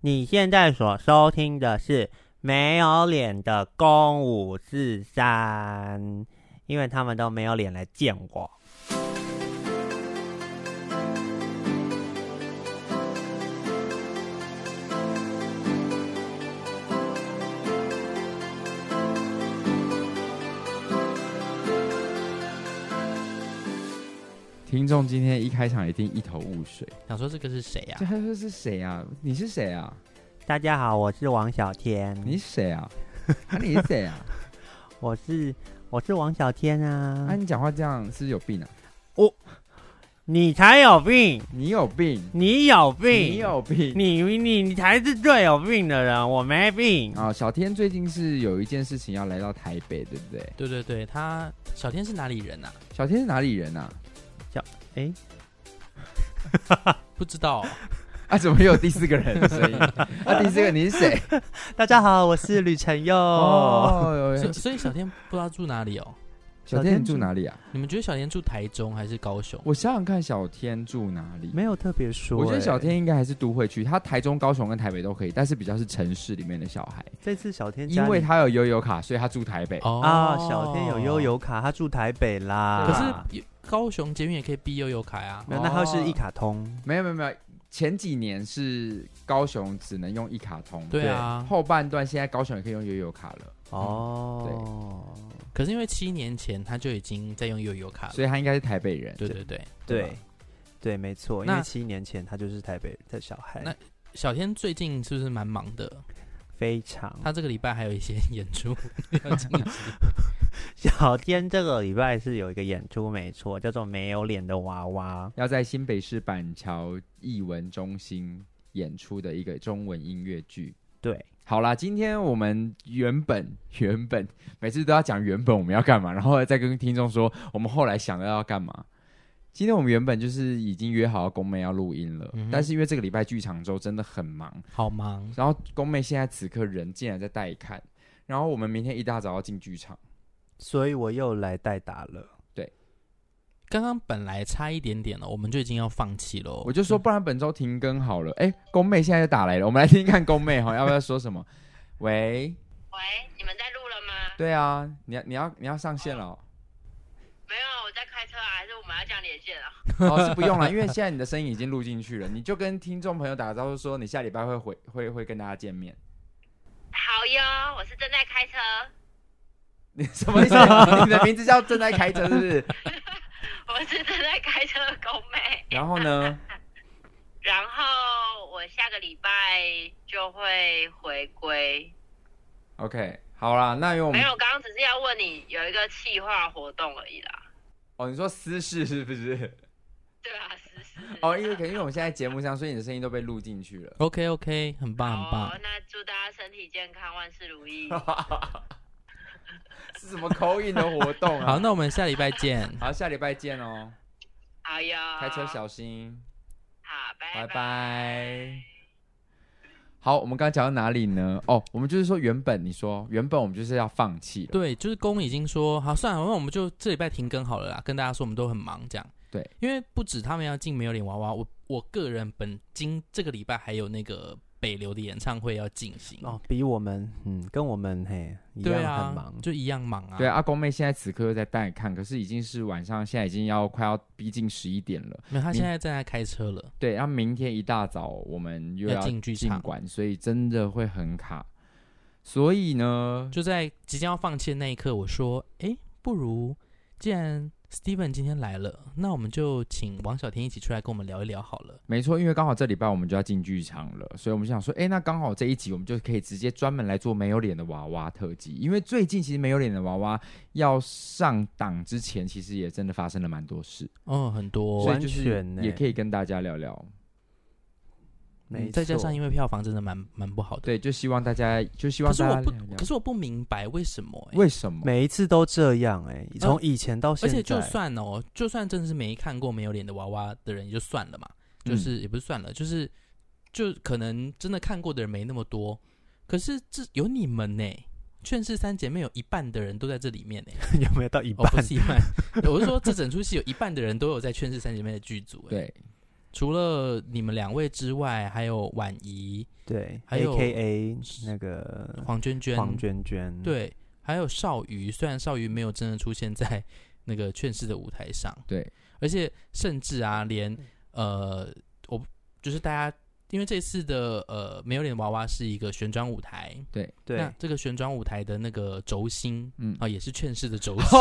你现在所收听的是没有脸的公五四三，因为他们都没有脸来见我。听众今天一开场一定一头雾水，想说这个是谁啊？这他说是谁啊？你是谁啊？大家好，我是王小天。你是谁啊？啊，你是谁啊？我是我是王小天啊。啊，你讲话这样是不是有病啊？我，你才有病！你有病！你有病！你有病！你你你才是最有病的人，我没病啊。小天最近是有一件事情要来到台北，对不对？对对对，他小天是哪里人啊？小天是哪里人啊？哎，不知道 啊？怎么又有第四个人的声音？啊，第四个你是谁？大家好，我是吕晨佑。哦，所以小天不知道住哪里哦。小天你住哪里啊？你们觉得小天住台中还是高雄？我想想看，小天住哪里？没有特别说。我觉得小天应该还是都会区，他台中、高雄跟台北都可以，但是比较是城市里面的小孩。这次小天因为他有悠游卡，所以他住台北。哦，啊，小天有悠游卡，他住台北啦。可是。高雄捷运也可以 B 悠游卡啊，没有，那它是一卡通。没有没有没有，前几年是高雄只能用一卡通，对啊。后半段现在高雄也可以用悠游卡了。哦，对。可是因为七年前他就已经在用悠游卡了，所以他应该是台北人。对对对对对，没错。因为七年前他就是台北的小孩。那小天最近是不是蛮忙的？非常。他这个礼拜还有一些 演出要进行。小天这个礼拜是有一个演出，没错，叫做《没有脸的娃娃》，要在新北市板桥艺文中心演出的一个中文音乐剧。对，好啦，今天我们原本原本每次都要讲原本我们要干嘛，然后再跟听众说我们后来想要要干嘛。今天我们原本就是已经约好宫妹要录音了，嗯、但是因为这个礼拜剧场周真的很忙，好忙。然后宫妹现在此刻人竟然在带看，然后我们明天一大早要进剧场。所以我又来代打了。对，刚刚本来差一点点了，我们就已经要放弃了。我就说，不然本周停更好了。哎、嗯，宫妹现在就打来了，我们来听听看宫妹哈，要不要说什么？喂喂，你们在录了吗？对啊，你要你要你要上线了、哦。没有，我在开车啊，还是我们要这样连线啊？哦，是不用了，因为现在你的声音已经录进去了，你就跟听众朋友打个招呼，说你下礼拜会回会会跟大家见面。好哟，我是正在开车。你 什么意思？你的名字叫正在开车，是不是？我是正在开车的狗妹。然后呢？然后我下个礼拜就会回归。OK，好啦，那因为我们没有，刚刚只是要问你有一个企划活动而已啦。哦，你说私事是不是？对啊，私事。哦，因为可能因为我们现在节目上，所以你的声音都被录进去了。Okay, 很棒，很棒。哦，那祝大家身体健康，万事如意。是什么口音的活动啊？好，那我们下礼拜见。好，下礼拜见哦。好哟，开车小心。好，拜拜。拜拜。好，我们刚刚讲到哪里呢？哦，我们就是说，原本你说，原本我们就是要放弃了。对，就是公已经说好算了，那我们就这礼拜停更好了啦。跟大家说，我们都很忙，这样。对，因为不止他们要进没有脸娃娃，我我个人本今这个礼拜还有那个。北流的演唱会要进行哦，比我们嗯，跟我们嘿一样很忙，啊，就一样忙啊。对啊，阿公妹现在此刻又在带看，可是已经是晚上，现在已经要快要逼近十一点了。没有，他现在正在开车了。对，然后明天一大早我们又要进剧场馆，所以真的会很卡。所以呢，就在即将要放弃的那一刻，我说：“哎，不如既然。” Steven 今天来了，那我们就请王小天一起出来跟我们聊一聊好了。没错，因为刚好这礼拜我们就要进剧场了，所以我们想说，哎，那刚好这一集我们就可以直接专门来做没有脸的娃娃特辑。因为最近其实没有脸的娃娃要上档之前，其实也真的发生了蛮多事。哦，很多，所以就是也可以跟大家聊聊。嗯、再加上因为票房真的蛮蛮不好的，对，就希望大家就希望。可是我不，可是我不明白为什么、欸？为什么每一次都这样、欸？哎，从以前到现在，而且就算哦，就算真的是没看过没有脸的娃娃的人也就算了嘛，就是、嗯、也不是算了，就是就可能真的看过的人没那么多。可是这有你们呢、欸，劝世三姐妹有一半的人都在这里面呢、欸，有没有到一半？哦、不是一半，我是说这整出戏有一半的人都有在劝世三姐妹的剧组、欸，对。除了你们两位之外，还有婉仪，对，还有 AKA 那个黄娟娟，黄娟娟，对，还有少瑜。虽然少瑜没有真的出现在那个劝世的舞台上，对，而且甚至啊，连呃，我就是大家。因为这次的呃没有脸娃娃是一个旋转舞台，对对，那这个旋转舞台的那个轴心，嗯啊，也是劝世的轴心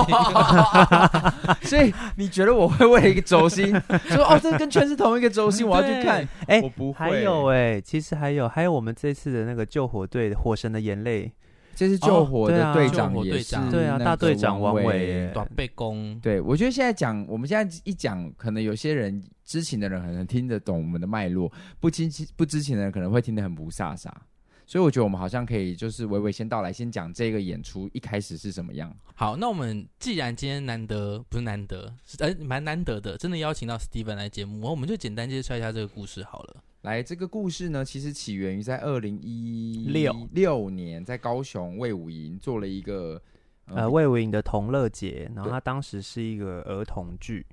所以你觉得我会为了一个轴心说哦，这跟劝世同一个轴心，我要去看？哎，我不会。还有哎，其实还有还有我们这次的那个救火队火神的眼泪。这是救火的队长，也是对啊，大队长王伟，短背弓。对，我觉得现在讲，我们现在一讲，可能有些人知情的人可能听得懂我们的脉络，不知情不知情的人可能会听得很不飒飒。所以我觉得我们好像可以就是娓娓先道来，先讲这个演出一开始是什么样。好，那我们既然今天难得不是难得，是呃蛮难得的，真的邀请到 Steven 来节目，我们就简单介绍一下这个故事好了。来，这个故事呢，其实起源于在二零一六六年，在高雄魏武营做了一个呃魏武营的同乐节，然后它当时是一个儿童剧，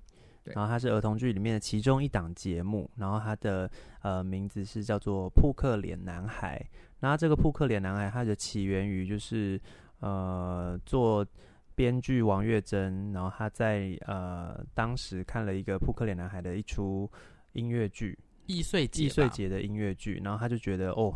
然后它是儿童剧里面的其中一档节目，然后它的呃名字是叫做《扑克脸男孩》。那这个扑克脸男孩，他的起源于就是呃做编剧王月珍，然后他在呃当时看了一个扑克脸男孩的一出音乐剧。易碎节，易碎节的音乐剧，然后他就觉得哦，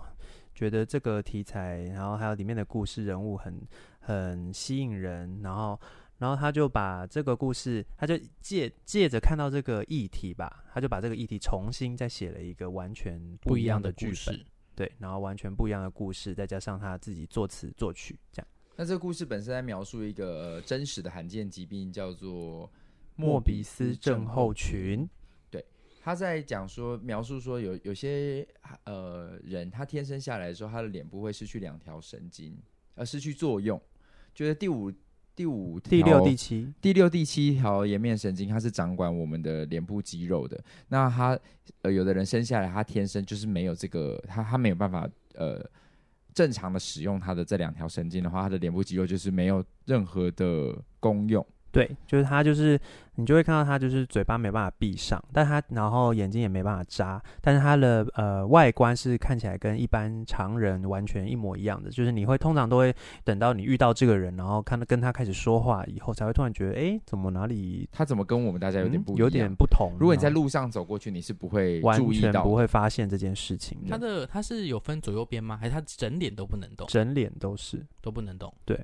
觉得这个题材，然后还有里面的故事人物很很吸引人，然后然后他就把这个故事，他就借借着看到这个议题吧，他就把这个议题重新再写了一个完全不一样的剧本，对，然后完全不一样的故事，再加上他自己作词作曲这样。那这个故事本身在描述一个真实的罕见疾病，叫做莫比斯症候群。对他在讲说，描述说有有些呃人，他天生下来的时候，他的脸部会失去两条神经，而失去作用。就是第五、第五、第六、第七、第六、第七条颜面神经，它是掌管我们的脸部肌肉的。那他呃，有的人生下来，他天生就是没有这个，他他没有办法呃正常的使用他的这两条神经的话，他的脸部肌肉就是没有任何的功用。对，就是他，就是你就会看到他，就是嘴巴没办法闭上，但他然后眼睛也没办法眨，但是他的呃外观是看起来跟一般常人完全一模一样的，就是你会通常都会等到你遇到这个人，然后看到跟他开始说话以后，才会突然觉得，哎，怎么哪里他怎么跟我们大家有点不一样、嗯、有点不同？如果你在路上走过去，你是不会注意到，完全不会发现这件事情。他的他是有分左右边吗？还是他整脸都不能动？整脸都是都不能动。对，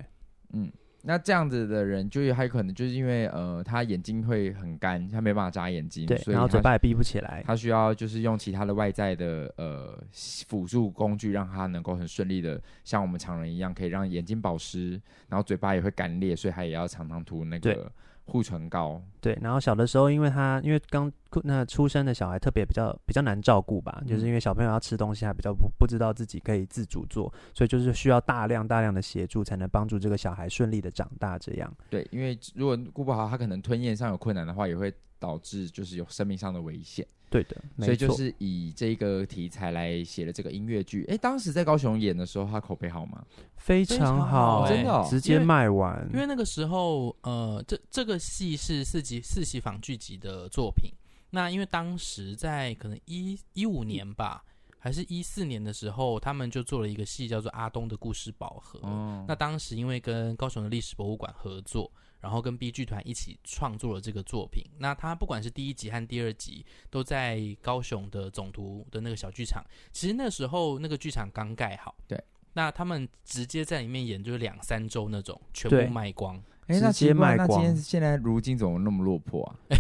嗯。那这样子的人，就还有可能就是因为呃，他眼睛会很干，他没办法眨眼睛，对，所以然后嘴巴也闭不起来，他需要就是用其他的外在的呃辅助工具，让他能够很顺利的像我们常人一样，可以让眼睛保湿，然后嘴巴也会干裂，所以他也要常常涂那个。护唇膏，对，然后小的时候，因为他因为刚那出生的小孩特别比较比较难照顾吧，嗯、就是因为小朋友要吃东西还比较不不知道自己可以自主做，所以就是需要大量大量的协助才能帮助这个小孩顺利的长大。这样，对，因为如果顾不好，他可能吞咽上有困难的话，也会导致就是有生命上的危险。对的，所以就是以这个题材来写了这个音乐剧。哎，当时在高雄演的时候，他口碑好吗？非常好，真的、哦，直接卖完。因为那个时候，呃，这这个戏是四集四喜坊剧集的作品。那因为当时在可能一一五年吧，还是一四年的时候，他们就做了一个戏，叫做《阿东的故事宝盒》。哦。那当时因为跟高雄的历史博物馆合作。然后跟 B 剧团一起创作了这个作品。那他不管是第一集和第二集，都在高雄的总图的那个小剧场。其实那时候那个剧场刚盖好，对。那他们直接在里面演，就是两三周那种，全部卖光。哎，那直接卖光。那今天现在如今怎么那么落魄啊？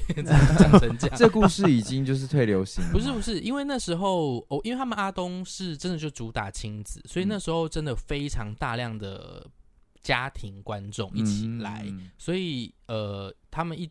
讲 成这样，这故事已经就是退流行。不是不是，因为那时候哦，因为他们阿东是真的就主打亲子，所以那时候真的非常大量的。家庭观众一起来，嗯、所以呃，他们一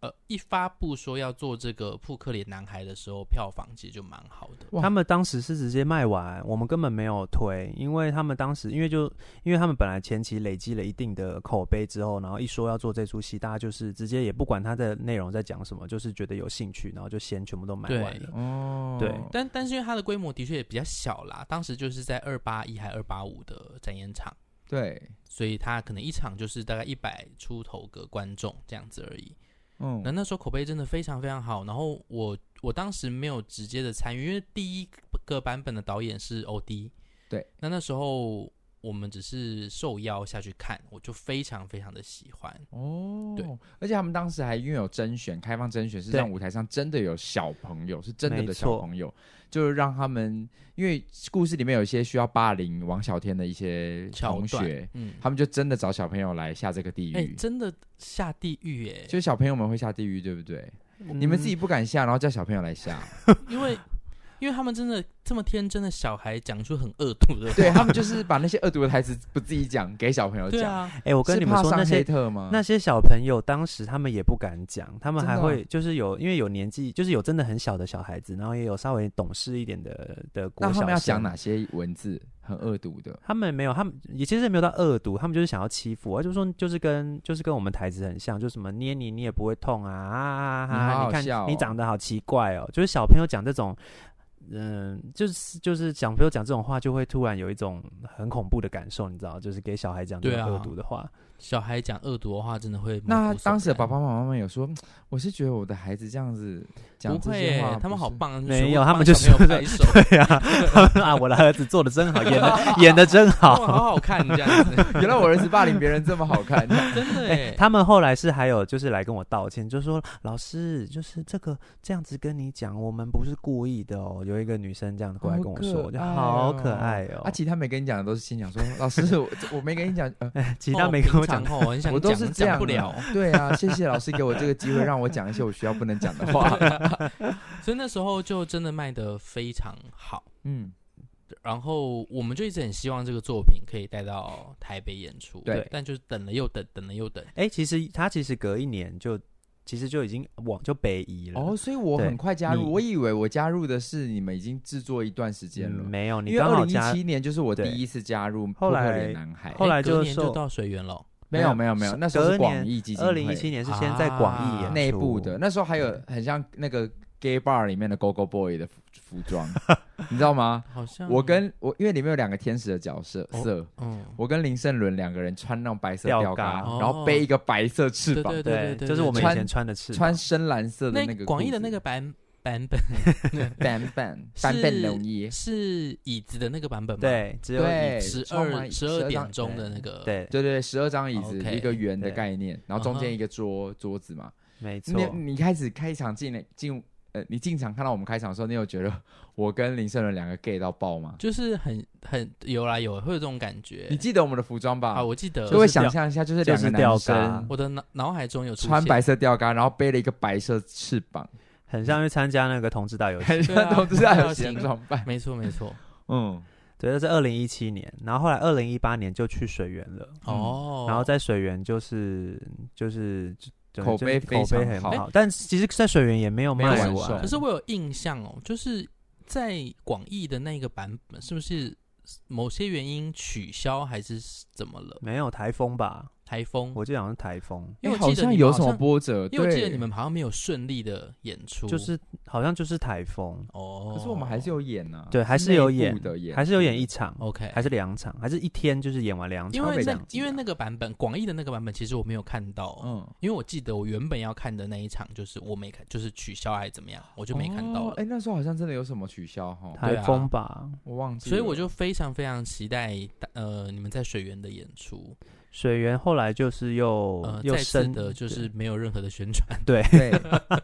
呃一发布说要做这个扑克脸男孩的时候，票房其实就蛮好的。他们当时是直接卖完，我们根本没有推，因为他们当时因为就因为他们本来前期累积了一定的口碑之后，然后一说要做这出戏，大家就是直接也不管他的内容在讲什么，就是觉得有兴趣，然后就先全部都买完了。哦，对，但但是因为它的规模的确也比较小啦，当时就是在二八一还二八五的展演场。对，所以他可能一场就是大概一百出头个观众这样子而已。嗯，那那时候口碑真的非常非常好。然后我我当时没有直接的参与，因为第一个版本的导演是欧弟。对，那那时候。我们只是受邀下去看，我就非常非常的喜欢。哦。对，而且他们当时还因为有甄选，开放甄选，是让舞台上真的有小朋友，是真的的小朋友，就是让他们，因为故事里面有一些需要霸凌王小天的一些同学，嗯，他们就真的找小朋友来下这个地狱，欸、真的下地狱耶，就是小朋友们会下地狱，对不对？嗯、你们自己不敢下，然后叫小朋友来下，因为。因为他们真的这么天真的小孩，讲出很恶毒的话，对，他们就是把那些恶毒的台词不自己讲，给小朋友讲。对啊，哎、欸，我跟你们说那些特吗？那些小朋友当时他们也不敢讲，他们还会就是有因为有年纪，就是有真的很小的小孩子，然后也有稍微懂事一点的的国小。那他们要讲哪些文字很恶毒的？他们没有，他们也其实也没有到恶毒，他们就是想要欺负我，就是说就是跟就是跟我们台词很像，就什么捏你你也不会痛啊啊啊！你，好好你看你长得好奇怪哦，就是小朋友讲这种。嗯，就是就是讲朋友讲这种话，就会突然有一种很恐怖的感受，你知道，就是给小孩讲这种恶毒的话。小孩讲恶毒的话，真的会。那当时的爸爸妈妈们有说，我是觉得我的孩子这样子讲这些话，他们好棒，没有，他们就是 拍手，对呀，啊，我的儿子做的真好，演的 演的真好，好好看这样子。原来我儿子霸凌别人这么好看，真的耶。他们后来是还有就是来跟我道歉，就是说老师，就是这个这样子跟你讲，我们不是故意的哦。有一个女生这样过来跟我说，我就好可爱哦。啊，其他没跟你讲的都是心想说，老师，我我没跟你讲，呃，其他没跟我讲。然后我很想讲，我都是讲不了。对啊，谢谢老师给我这个机会，让我讲一些我学校不能讲的话。所以那时候就真的卖的非常好。嗯，然后我们就一直很希望这个作品可以带到台北演出。对，但就是等了又等，等了又等。哎，其实他其实隔一年就其实就已经往就北移了。哦，所以我很快加入。我以为我加入的是你们已经制作一段时间了。没有，你因为二零一七年就是我第一次加入。后来男孩，后来就就到水源了。没有没有没有，那时候是广义基金会。二零一七年是先在广义内部的，那时候还有很像那个 gay bar 里面的 Go Go Boy 的服装，你知道吗？好像我跟我因为里面有两个天使的角色色，嗯，我跟林胜伦两个人穿那种白色吊嘎，然后背一个白色翅膀，对对对，就是我们以前穿的翅膀，穿深蓝色的那个广义的那个版。版本，版本，版本容易是椅子的那个版本吗？对，只有十二十二点钟的那个，对对对，十二张椅子，一个圆的概念，然后中间一个桌桌子嘛，没错。你你开始开场进来进呃，你进场看到我们开场的时候，你有觉得 我跟林胜伦两个 gay 到爆吗？就是很很有来有会有这种感觉。你记得我们的服装吧？啊，我记得。就会想象一下，就是两个男生，我的脑脑海中有穿白色吊嘎，然后背了一个白色翅膀。很像去参加那个同志大游行，很像同志大游行装扮，没错没错，嗯，对，这是二零一七年，然后后来二零一八年就去水源了，哦，然后在水源就是就是口碑口碑很，好，但其实，在水源也没有卖完，可是我有印象哦，就是在广义的那个版本，是不是某些原因取消还是怎么了？没有台风吧？台风，我记得好像是台风，因为我记得有什么波折，因为我记得你们好像没有顺利的演出，就是好像就是台风。哦。可是我们还是有演呢，对，还是有演的演，还是有演一场，OK，还是两场，还是一天，就是演完两场。因为那因为那个版本广义的那个版本，其实我没有看到，嗯，因为我记得我原本要看的那一场，就是我没看，就是取消还是怎么样，我就没看到了。哎，那时候好像真的有什么取消哈，台风吧，我忘记。所以我就非常非常期待呃你们在水源的演出。水源后来就是又、呃、又升的，就是没有任何的宣传，对对，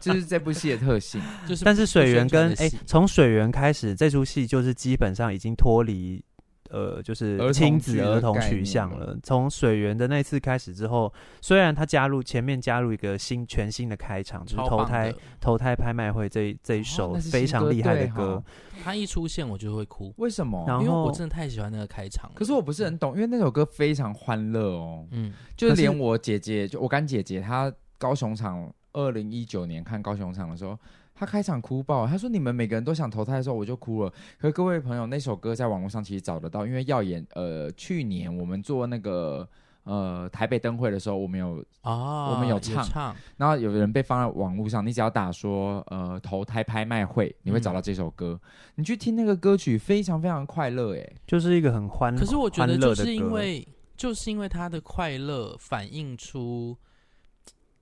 就是这部戏的特性。就是，但是水源跟哎，从水源开始，这出戏就是基本上已经脱离。呃，就是亲子儿童取向了。从水源的那次开始之后，虽然他加入前面加入一个新全新的开场，就是投胎投胎拍卖会这这一首非常厉害的歌，他一出现我就会哭。为什么？因为我真的太喜欢那个开场。可是我不是很懂，因为那首歌非常欢乐哦。嗯，就是连我姐姐，就我干姐姐，她高雄场二零一九年看高雄场的时候。他开场哭爆，他说：“你们每个人都想投胎的时候，我就哭了。”可是各位朋友，那首歌在网络上其实找得到，因为耀眼。呃，去年我们做那个呃台北灯会的时候，我们有啊，哦、我们有唱，唱，然后有人被放在网络上。你只要打说呃投胎拍卖会，你会找到这首歌。嗯、你去听那个歌曲，非常非常快乐，哎，就是一个很欢。可是我觉得就是因为就是因为他的快乐反映出。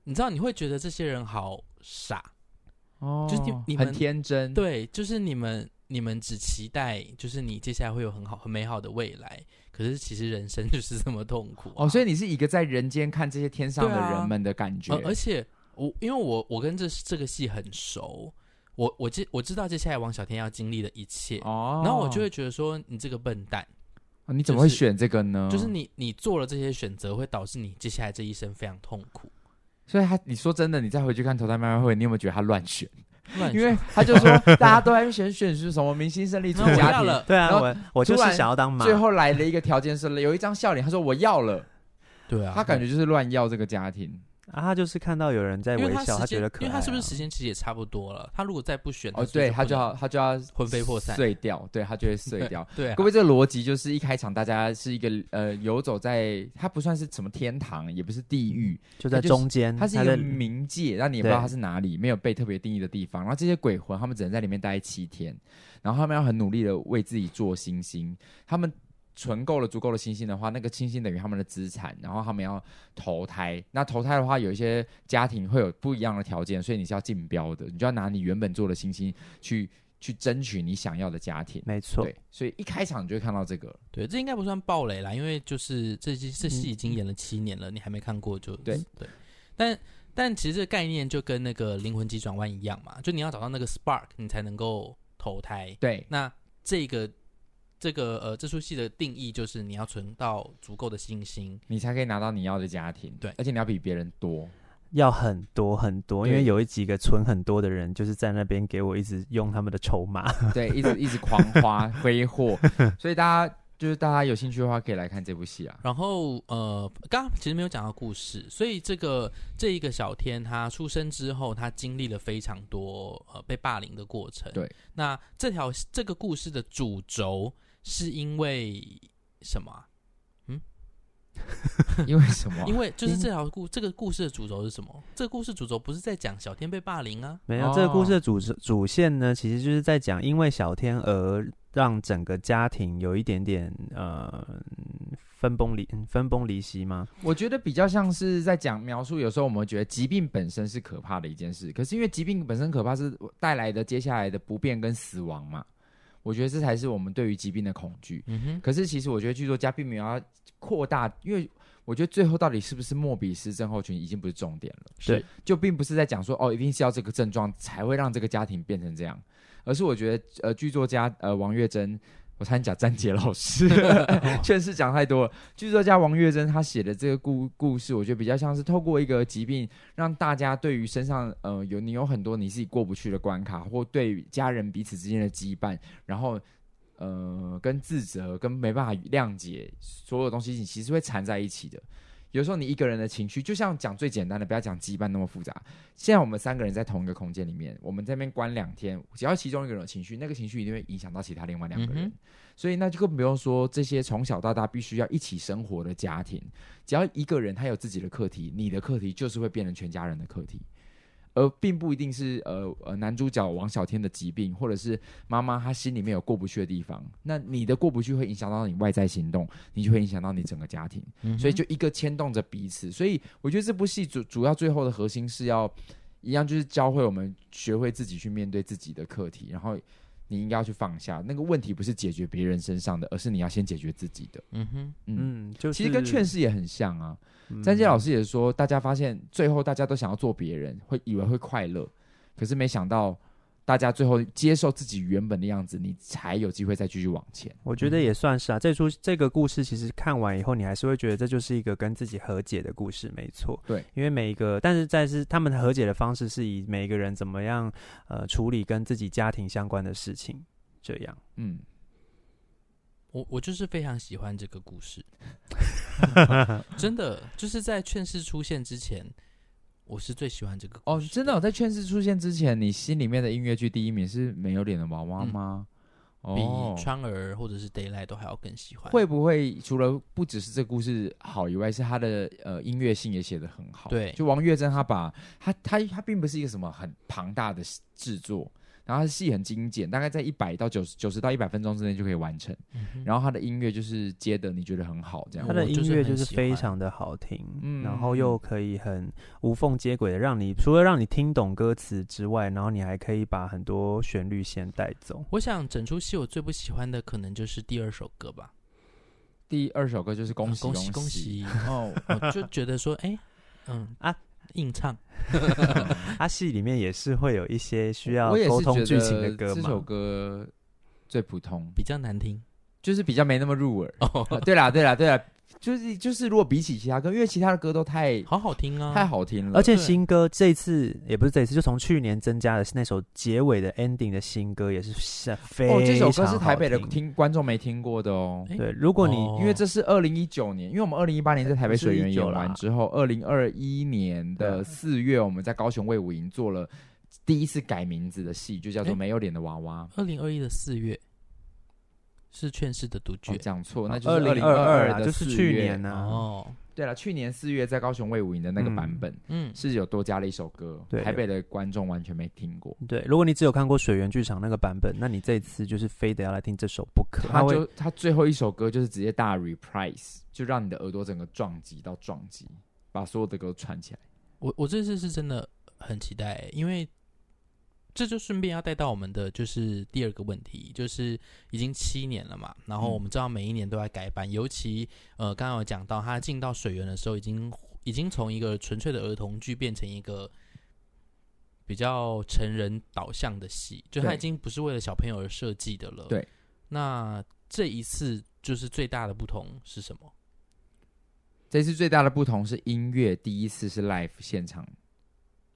你知道你会觉得这些人好傻，哦，就是你你们很天真，对，就是你们你们只期待就是你接下来会有很好很美好的未来，可是其实人生就是这么痛苦、啊、哦，所以你是一个在人间看这些天上的人们的感觉，啊、而且我因为我我跟这这个戏很熟。我我知我知道接下来王小天要经历的一切哦，然后我就会觉得说你这个笨蛋，哦、你怎么会选这个呢？就是、就是你你做了这些选择，会导致你接下来这一生非常痛苦。所以他你说真的，你再回去看投胎妈妈会，你有没有觉得他乱选？乱选，因为他就说 大家都在选选是什么明星胜利组家庭，对啊，我我就是想要当妈。最后来了一个条件是有一张笑脸，他说我要了，对啊，他感觉就是乱要这个家庭。啊，他就是看到有人在微笑，他觉得可爱、啊。因为他是不是时间其实也差不多了？他如果再不选，哦，对，他就要他就要魂飞魄散碎掉，对他就会碎掉。对，各位，这个逻辑就是一开场大家是一个呃游走在，他不算是什么天堂，也不是地狱，就在中间，它是一个冥界，让你也不知道它是哪里，没有被特别定义的地方。然后这些鬼魂，他们只能在里面待七天，然后他们要很努力的为自己做星星，他们。存够了足够的星星的话，那个星星等于他们的资产，然后他们要投胎。那投胎的话，有一些家庭会有不一样的条件，所以你是要竞标的，你就要拿你原本做的星星去去争取你想要的家庭。没错，对，所以一开场你就会看到这个。对，这应该不算暴雷啦，因为就是这这戏已经演了七年了，嗯、你还没看过就对对。但但其实这个概念就跟那个灵魂急转弯一样嘛，就你要找到那个 spark，你才能够投胎。对，那这个。这个呃，这出戏的定义就是你要存到足够的信心，你才可以拿到你要的家庭。对，而且你要比别人多，要很多很多。因为有一几个存很多的人，就是在那边给我一直用他们的筹码，对，一直一直狂花 挥霍。所以大家就是大家有兴趣的话，可以来看这部戏啊。然后呃，刚刚其实没有讲到故事，所以这个这一个小天他出生之后，他经历了非常多呃被霸凌的过程。对，那这条这个故事的主轴。是因为什么？嗯，因为什么？因为就是这条故这个故事的主轴是什么？这个故事主轴不是在讲小天被霸凌啊？没有，这个故事的主主线呢，其实就是在讲因为小天而让整个家庭有一点点呃分崩离分崩离析吗？我觉得比较像是在讲描述。有时候我们会觉得疾病本身是可怕的一件事，可是因为疾病本身可怕是带来的接下来的不便跟死亡嘛。我觉得这才是我们对于疾病的恐惧。嗯哼。可是其实我觉得剧作家并没有要扩大，因为我觉得最后到底是不是莫比斯症候群已经不是重点了。是。就并不是在讲说哦，一定是要这个症状才会让这个家庭变成这样，而是我觉得呃，剧作家呃王月珍。我差点讲詹杰老师，确实讲太多了。剧作家王月珍他写的这个故故事，我觉得比较像是透过一个疾病，让大家对于身上呃有你有很多你自己过不去的关卡，或对家人彼此之间的羁绊，然后呃跟自责跟没办法谅解所有东西，你其实会缠在一起的。有时候你一个人的情绪，就像讲最简单的，不要讲羁绊那么复杂。现在我们三个人在同一个空间里面，我们这边关两天，只要其中一个人有情绪，那个情绪一定会影响到其他另外两个人。嗯、所以那就更不用说这些从小到大必须要一起生活的家庭，只要一个人他有自己的课题，你的课题就是会变成全家人的课题。而并不一定是呃呃男主角王小天的疾病，或者是妈妈她心里面有过不去的地方。那你的过不去会影响到你外在行动，你就会影响到你整个家庭。嗯、所以就一个牵动着彼此。所以我觉得这部戏主主要最后的核心是要一样，就是教会我们学会自己去面对自己的课题，然后。你应该要去放下那个问题，不是解决别人身上的，而是你要先解决自己的。嗯哼，嗯，就是、其实跟劝世也很像啊。詹杰老师也说，大家发现最后大家都想要做别人，会以为会快乐，可是没想到。大家最后接受自己原本的样子，你才有机会再继续往前。我觉得也算是啊，这出这个故事其实看完以后，你还是会觉得这就是一个跟自己和解的故事，没错。对，因为每一个，但是在是他们和解的方式是以每一个人怎么样呃处理跟自己家庭相关的事情，这样。嗯，我我就是非常喜欢这个故事，真的就是在劝世出现之前。我是最喜欢这个哦，真的。我在劝世出现之前，你心里面的音乐剧第一名是没有脸的娃娃吗？比川儿或者是 Daylight 都还要更喜欢。会不会除了不只是这故事好以外，是他的呃音乐性也写得很好？对，就王月珍，他把他他他并不是一个什么很庞大的制作，然后它戏很精简，大概在一百到九十九十到一百分钟之内就可以完成。嗯然后它的音乐就是接的，你觉得很好，这样。他的音乐就是非常的好听，嗯然后又可以很无缝接轨的，让你除了让你听懂歌词之外，然后你还可以把很多旋律先带走。我想整出戏我最不喜欢的可能就是第二首歌吧。第二首歌就是恭喜恭喜恭恭喜！哦，我就觉得说，哎，嗯啊，硬唱，他，戏里面也是会有一些需要沟通剧情的歌嘛这首。歌最普通，比较难听。就是比较没那么入耳。对啦，对啦，对啦，就是就是，如果比起其他歌，因为其他的歌都太好好听啊，太好听了，而且新歌这一次也不是这一次，就从去年增加的那首结尾的 ending 的新歌也是是非常哦，这首歌是台北的听听观众没听过的哦。对，如果你、哦。因为这是二零一九年，因为我们二零一八年在台北水源演不是19啦完之后，二零二一年的四月，我们在高雄卫武营做了第一次改名字的戏，就叫做《没有脸的娃娃》。二零二一的四月是劝世的独哦，剧讲错，那就是二零二二啊，的就是去年呢、啊。哦，对了，去年四月在高雄卫武营的那个版本、嗯，是有多加了一首歌，对台北的观众完全没听过。对，如果你只有看过水源剧场那个版本，那你这次就是非得要来听这首不可。会他就他最后一首歌就是直接大 reprise，就让你的耳朵整个撞击到撞击，把所有的歌串起来。我我这次是真的很期待，因为这就顺便要带到我们的就是第二个问题，就是已经七年了嘛，然后我们知道每一年都在改版，尤其呃刚刚有讲到他进到水源的时候，已经已经从一个纯粹的儿童剧变成一个比较成人导向的戏，就他已经不是为了小朋友而设计的了。对，那这一次就是最大的不同是什么？这次最大的不同是音乐第一次是 live 现场，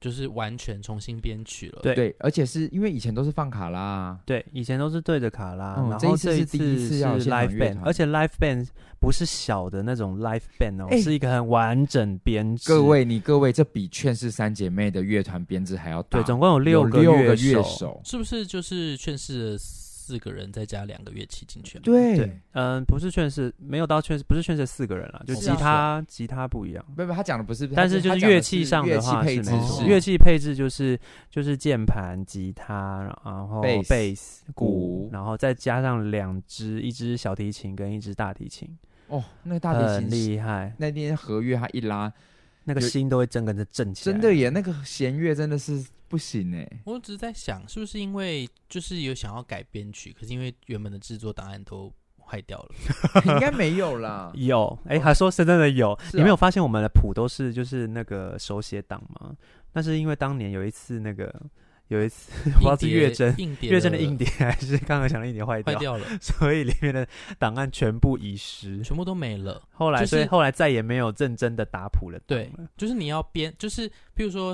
就是完全重新编曲了。对。对，而且是因为以前都是放卡拉。啊，对，以前都是对着卡拉，嗯然后这一次是第一次要 live 乐 band，而且 live band 不是小的那种 live band 哦，欸是一个很完整编制。各位，你各位，这比劝世三姐妹的乐团编制还要大，对，总共有六个六个乐乐手，是不是就是劝世的四个人再加两个乐器进去啊？对对，嗯，不是劝世，没有到劝世，不是劝世四个人了，就是吉啊他吉他不一样。不不，他讲的不是，但是就是乐器上的话是没错乐器配置就是就是键盘、吉他，然后贝斯、鼓鼓，然后再加上两只，一只小提琴跟一只大提琴，哦，那个大提琴厉害，那天合约他一拉，那个心都会整个的震起来。真的耶，那个弦乐真的是不行哎，我只是在想，是不是因为就是有想要改编曲，可是因为原本的制作档案都坏掉了。应该没有啦。有，哎、还说是真的有。你没有发现我们的谱都是就是那个手写档吗？那是因为当年有一次那个有一次不知道是月针硬碟月真的硬碟还是刚刚讲的硬碟坏掉，坏掉了，所以里面的档案全部遗失。全部都没了。后来，就是所以后来再也没有认真的打谱了。对，就是你要编，就是譬如说，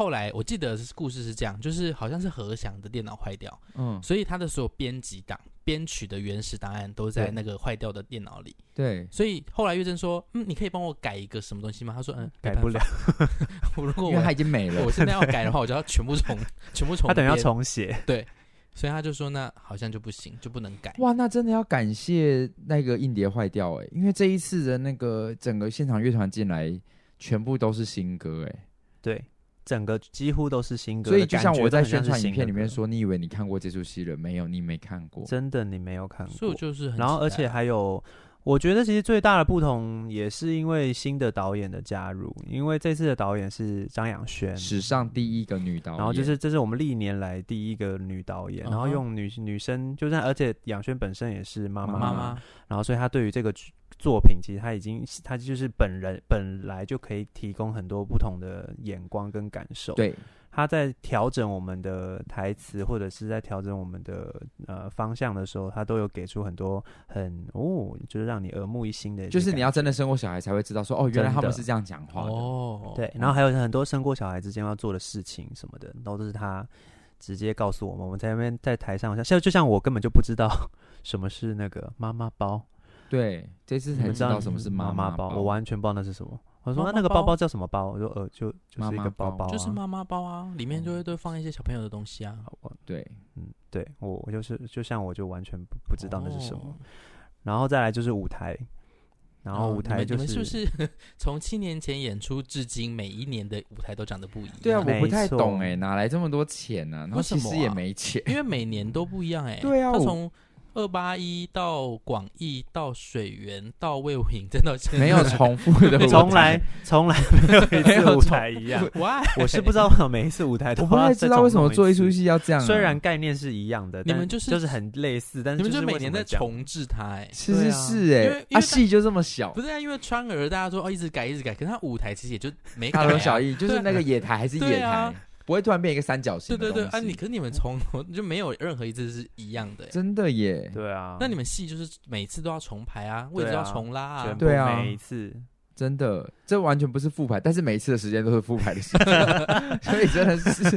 后来我记得故事是这样，就是好像是何翔的电脑坏掉，嗯，所以他的所有编辑档、编曲的原始档案都在那个坏掉的电脑里。对，所以后来月珍说：“嗯，你可以帮我改一个什么东西吗？”他说：“嗯，改不了。我如果因为他我已经没了我。现在要改的话，我就要全部重，全部重，他等于要。重写。对，所以他就说那好像就不行，就不能改。哇，那真的要感谢那个硬碟坏掉哎，因为这一次的那个整个现场乐团进来，全部都是新歌哎，对，整个几乎都是新歌，所以就像我在宣传影片里面说，你以为你看过这出戏了没有？你没看过。真的你没有看过。所以就是很期待。啊，然后而且还有，我觉得其实最大的不同也是因为新的导演的加入，因为这次的导演是张养轩，史上第一个女导演，然后就是这是我们历年来第一个女导演，然后用女女生，就是而且养轩本身也是妈妈妈妈。然后所以她对于这个作品，其实他已经他就是本人本来就可以提供很多不同的眼光跟感受。，对他在调整我们的台词，或者是在调整我们的呃方向的时候，他都有给出很多很哦，就是让你耳目一新的就是你要真的生过小孩才会知道说，哦，原来他们是这样讲话的。哦，对，然后还有很多生过小孩之间要做的事情什么的，都是他直接告诉我们。我们在那边在台上，像像就像我根本就不知道什么是那个妈妈包，对，这次才你们知道什么是妈妈包，我完全不知道那是什么。我说那那个包包包叫什么包？我说呃，就就是一妈妈包个包包、啊，就是妈妈包啊，里面就会都放一些小朋友的东西啊。我 对，嗯，对我我就是就像我就完全不不知道那是什么。哦 然后再来就是舞台，然后舞台就是、哦、你们是不是 从七年前演出至今，每一年的舞台都长得不一样？对啊，我不太懂哎，哪来这么多钱呢、啊？然后其实也没钱，因为每年都不一样哎。对啊，他从二八一到广义到水源到魏武营，真的没有重复的，从来从来 没有一次舞台一样。我是不知道为什么每一次舞台都不太知道为什么做一出戏要这样、啊。虽然概念是一样的，你们就是就是很类似，但是你们就每年在重置它。哎，其实是哎，啊戏就这么小，不是啊？因为川儿大家说哦一直改一直改，可是他舞台其实也就没改、啊、大同小异，就是那个野台还是野台。不会突然变一个三角形。对对对，啊，你可是你们从 就没有任何一次是一样的，真的耶。对啊，那你们戏就是每次都要重排啊，位置要重拉啊，对啊，每一次。真的，这完全不是复排，但是每一次的时间都是复排的时间，所以真的是，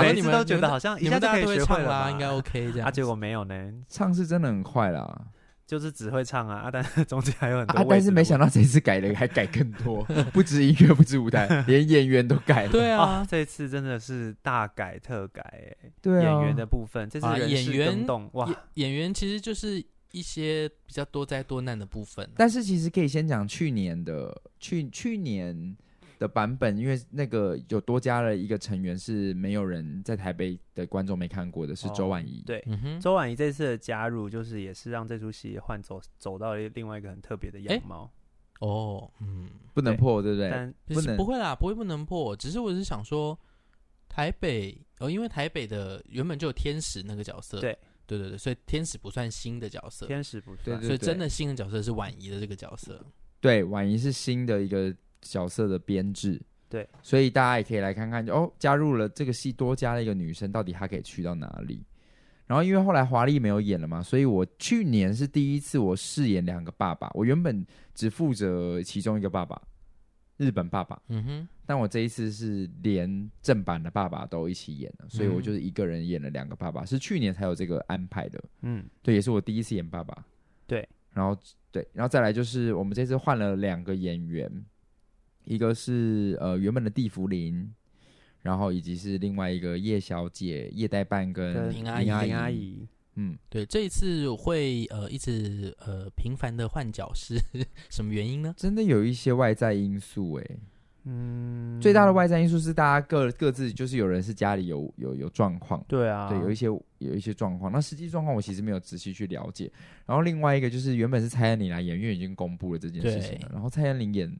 每一次都觉得好像一下就可以学会了，应该 OK 这样，啊，结果没有呢，唱是真的很快啦。就是只会唱啊，啊，但是 中间还有很多啊，但是没想到这次改的还改更多，不止音乐，不止舞台，连演员都改了。对啊，啊，这次真的是大改特改哎。对啊，演员的部分，这次人事更动，啊，哇演，演员其实就是一些比较多灾多难的部分，但是其实可以先讲去年的，去去年。的版本，因为那个有多加了一个成员是没有人在台北的观众没看过的，是周婉仪。对，周婉仪这次的加入，就是也是让这出戏换走走到了另外一个很特别的样貌。哦，嗯，不能破，对不对？但不能，不会啦，不会不能破。只是我是想说，台北哦，因为台北的原本就有天使那个角色，对，对对对，所以天使不算新的角色，天使不算，对对对，所以真的新的角色是婉仪的这个角色。对，婉仪是新的一个。角色的编制，对，所以大家也可以来看看，哦，加入了这个戏，多加了一个女生，到底她可以去到哪里？然后因为后来华丽没有演了嘛，所以我去年是第一次我饰演两个爸爸，我原本只负责其中一个爸爸，日本爸爸，嗯哼，但我这一次是连正版的爸爸都一起演了，所以我就是一个人演了两个爸爸，是去年才有这个安排的，嗯，对，也是我第一次演爸爸，对，然后对，然后再来就是我们这次换了两个演员。一个是呃原本的地福林，然后以及是另外一个叶小姐叶代办跟林阿姨，林阿姨，嗯，对，这一次会呃一直呃频繁的换角是 什么原因呢？真的有一些外在因素哎，嗯，最大的外在因素是大家各各自就是有人是家里有有有状况，对啊，对，有一些有一些状况，那实际状况我其实没有仔细去了解。然后另外一个就是原本是蔡依林来演，因为已经公布了这件事情了，然后蔡依林演。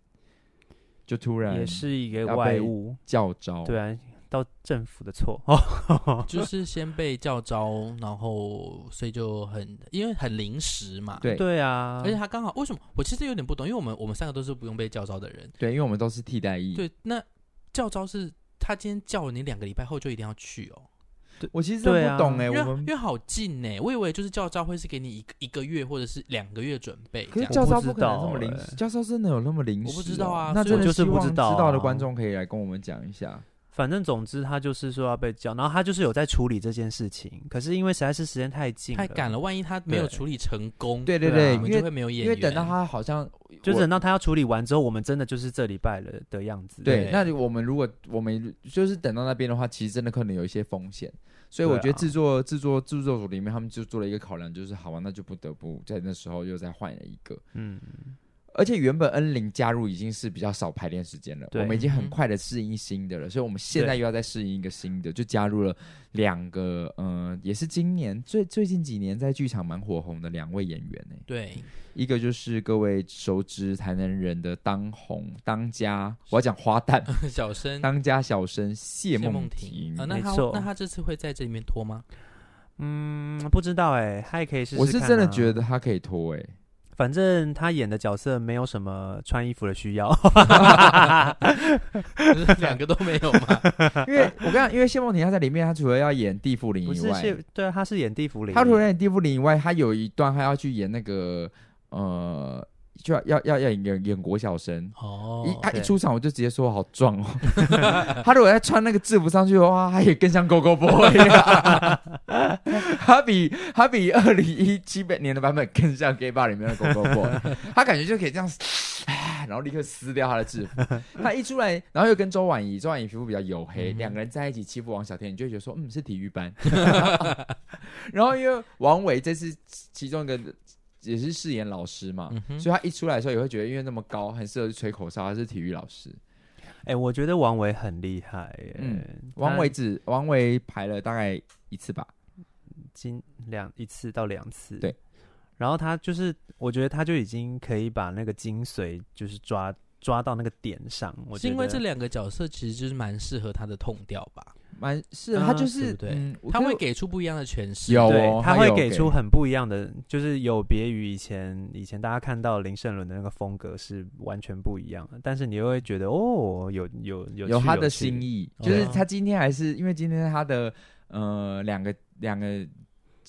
就突然也是一个外务教招，对啊，到政府的错，就是先被教招，然后所以就很因为很临时嘛，对。对啊，而且他刚好为什么我其实有点不懂，因为我们我们三个都是不用被教招的人，对，因为我们都是替代役，对，那教招是他今天叫了你两个礼拜后就一定要去哦。对我其实不懂哎、欸，因为我们因为好近哎、欸，我以为就是教招会是给你一个一个月或者是两个月准备。可是教招不可能这么临时，教招真的有那么临时、喔？我不知道啊，那真的就是不知道、啊。知道的观众可以来跟我们讲一下。反正总之他就是说要被叫，然后他就是有在处理这件事情。可是因为实在是时间太近，太赶了，万一他没有处理成功，对对对，我们就会没有演员。因为等到他好像就等到他要处理完之后，我们真的就是这礼拜了的样子。对，对那我们如果我们就是等到那边的话，其实真的可能有一些风险。所以我觉得制作制、啊、作制作组里面，他们就做了一个考量，就是好吧，那就不得不在那时候又再换了一个。嗯，而且原本恩玲加入已经是比较少排练时间了，我们已经很快的适应新的了，所以我们现在又要再适应一个新的，就加入了两个，嗯、呃，也是今年最最近几年在剧场蛮火红的两位演员呢。对。一个就是各位熟知台南人的当红当家，我要讲花旦 小生当家小生谢梦婷，婷、呃。那他那他这次会在这里面拖吗？嗯，不知道哎、欸，他也可以试试、啊。我是真的觉得他可以拖哎、欸，反正他演的角色没有什么穿衣服的需要，两个都没有嘛。因为我跟你讲，因为谢梦婷她在里面，她除了要演地缚灵以外，对啊，他是演地缚灵。她除了演地缚灵以外，她有一段还要去演那个。呃，就要要要要演演国小生。哦，一他一出场我就直接说好壮哦，他如果再穿那个制服上去的话，他也更像 Go Go Boy，他比他比二零一七年的版本更像 Gay Bar 里面的 Go Go Boy，他感觉就可以这样，然后立刻撕掉他的制服，他一出来，然后又跟周婉仪，周婉仪皮肤比较黝黑，两、嗯、个人在一起欺负王小天，你就会觉得说，嗯，是体育班，然后因为王伟这是其中一个。也是饰演老师嘛，嗯哼所以他一出来的时候也会觉得，因为那么高，很适合去吹口哨。他是体育老师，哎、我觉得王维很厉害耶。嗯王维只王维排了大概一次吧，今两一次到两次，对。然后他就是，我觉得他就已经可以把那个精髓，就是抓抓到那个点上。我觉得是因为这两个角色其实就是蛮适合他的痛调吧？蛮是啊他就是对嗯，他会给出不一样的诠释。有对哦，他会给给出很不一样的，就是有别于以前以前大家看到林盛伦的那个风格是完全不一样的，但是你又会觉得哦，有有有有他的心意，哦就是他今天还是因为今天他的呃两个两个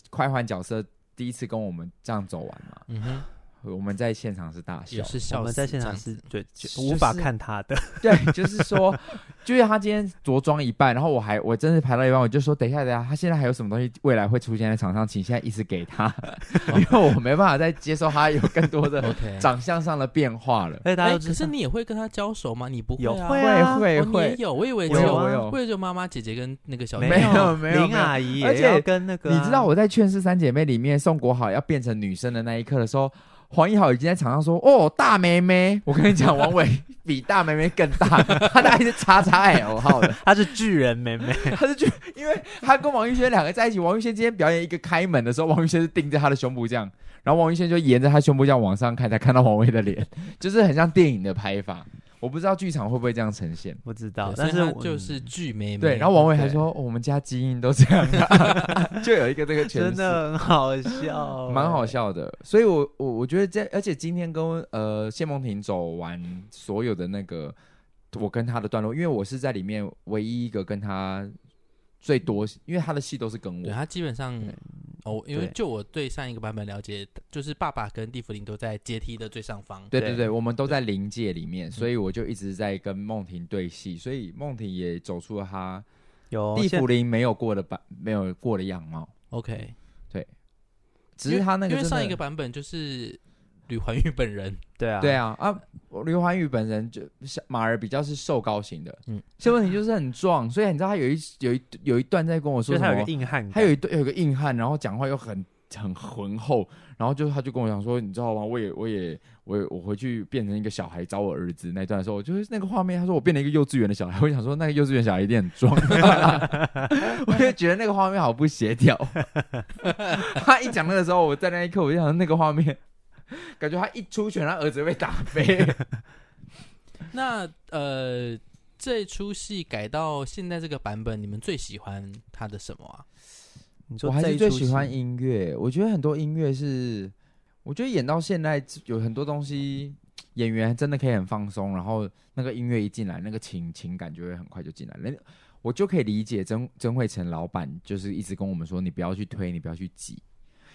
快换角色第一次跟我们这样走完嘛，嗯哼，我们在现场是大笑。也，是笑我们在现场是对，就就是无法看他的，对，就是说，就是他今天着装一半，然后我还我真是排到一半，我就说等一下等一下，他现在还有什么东西未来会出现在场上，请现在一直给他，因为我没办法再接受他有更多的 OK。长相上的变化了。可是你也会跟他交手吗？你不会？会啊会哦也会，有，我以为只有有我有我以为就妈妈、姐姐跟那个小没有没有林阿姨而且跟那个啊、你知道我在《劝世三姐妹》里面，宋国好要变成女生的那一刻的时候，黄义豪已经在场上说：“哦，大妹妹！” 我跟你讲，王伟比大妹妹更大，他大概是叉叉 L 号的。他是巨人妹妹，他是觉得，因为他跟王玉轩两个在一起，王玉轩今天表演一个开门的时候，王玉轩是盯着他的胸部这样，然后王玉轩就沿着他胸部这样往上看，才看到王伟的脸，就是很像电影的拍法。我不知道剧场会不会这样呈现。不知道，但是就是剧妹妹。对，然后王伟还说、哦我们家基因都这样、啊，就有一个这个诠释真的很好笑，蛮好。笑的。所以我我我觉得这，而且今天跟呃谢梦婷走完所有的那个我跟他的段落，因为我是在里面唯一一个跟他最多，因为他的戏都是跟我。对他基本上哦，因为就我对上一个版本了解，就是爸爸跟地府灵都在阶梯的最上方。对对对对，我们都在灵界里面，所以我就一直在跟梦婷对戏，所以梦婷也走出了她有地府现灵没有过的版，没有过的样貌。OK，对只是他那个因为上一个版本就是吕环玉本人，对啊。对啊。啊，吕环宇本人就像马儿比较是瘦高型的，嗯。嗯，谢问题就是很壮，所以你知道他有一有一有一段在跟我说什么他有一个，硬汉，他有一段有一个硬汉，然后讲话又很很浑厚，然后就他就跟我讲说，你知道吗？我也我也我也我回去变成一个小孩找我儿子那段的时候，我就是那个画面，他说我变成一个幼稚园的小孩，我想说那个幼稚园小孩一定很壮，我就觉得那个画面好不协调。他一讲那个时候，我在那一刻我就想说那个画面。感觉他一出拳，他儿子被打飞。那呃，这出戏改到现在这个版本，你们最喜欢他的什么啊？你说我还是最喜欢音乐，我觉得很多音乐是，我觉得演到现在有很多东西，演员真的可以很放松，然后那个音乐一进来，那个情情感就会很快就进来。那我就可以理解曾曾慧成老板就是一直跟我们说，你不要去推，你不要去挤。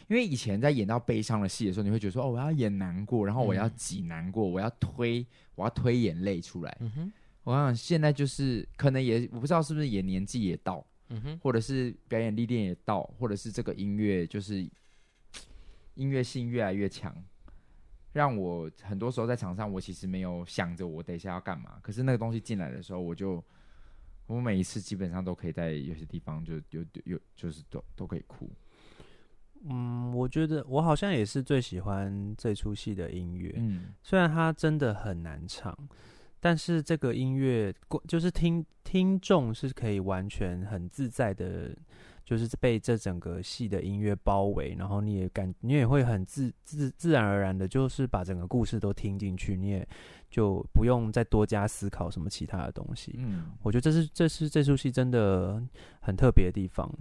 因为以前在演到悲伤的戏的时候，你会觉得说，哦，我要演难过，然后我要挤难过，我要推，我要推眼泪出来。嗯哼，我想现在就是可能也我不知道是不是也年纪也到，嗯哼，或者是表演历练也到，或者是这个音乐就是音乐性越来越强，让我很多时候在场上，我其实没有想着我等一下要干嘛，可是那个东西进来的时候，我就我每一次基本上都可以在有些地方就有有就是都都可以哭。嗯，我觉得我好像也是最喜欢这出戏的音乐，嗯，虽然它真的很难唱，但是这个音乐就是听听众是可以完全很自在的，就是被这整个戏的音乐包围，然后你也感你也会很自自自然而然的，就是把整个故事都听进去，你也就不用再多加思考什么其他的东西。嗯，我觉得这是这是这出戏真的很特别的地方。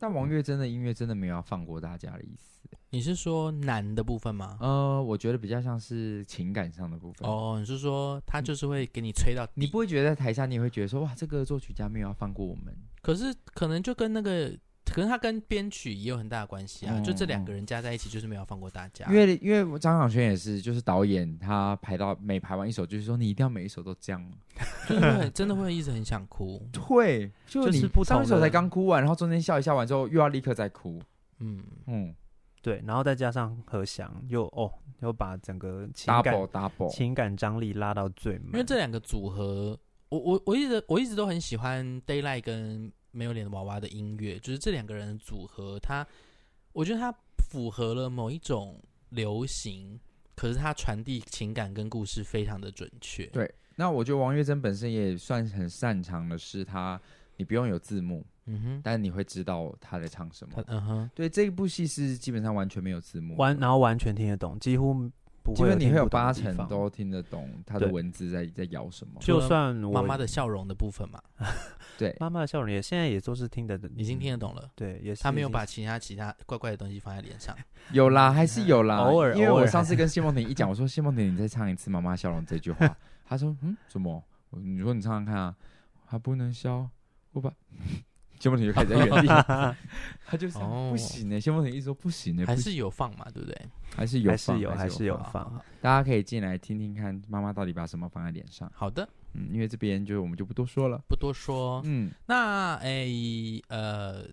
但王月真的音乐真的没有要放过大家的意思。你是说难的部分吗？呃，我觉得比较像是情感上的部分。哦，你是说他就是会给你吹到底你不会觉得在台下你也会觉得说哇，这个作曲家没有要放过我们。可是可能就跟那个，可能他跟编曲也有很大的关系啊。嗯就这两个人加在一起，就是没有放过大家。因为因为张小轩也是，就是导演他排到每排完一首，就是说你一定要每一首都这样。就是会很真的会一直很想哭。对，就就是不上一首才刚哭完，然后中间笑一笑完之后又要立刻再哭。嗯，嗯对，然后再加上何翔，又哦，又把整个情感，double double，情感张力拉到最满。因为这两个组合，我我我一直我一直都很喜欢 Daylight 跟没有脸的娃娃的音乐，就是这两个人的组合，他我觉得他符合了某一种流行，可是他传递情感跟故事非常的准确。对，那我觉得王月珍本身也算很擅长的是他，你不用有字幕，嗯哼，但是你会知道他在唱什么。嗯哼，对，这一部戏是基本上完全没有字幕，完然后完全听得懂，几乎。因为你会有八成都听得懂他的文字在在咬什么，就算妈妈的笑容的部分嘛，对，妈妈的笑容也现在也都是听得，已经听得懂了。对，也是他没有把其他其他怪怪的东西放在脸上。有啦，还是有啦，偶尔。因为我上次跟谢梦婷一讲，我说 谢梦婷，你再唱一次“妈妈笑容”这句话，他说嗯什么？你说你唱唱看啊，还不能笑，我把。谢梦婷就开始在原地，他就是不行呢。谢梦婷一直说不行呢，还是有放嘛，对不对？还是有，还是有，还是有放。大家可以进来听听看，妈妈到底把什么放在脸上。好的，嗯，因为这边就我们就不多说了，不多说。嗯，那哎呃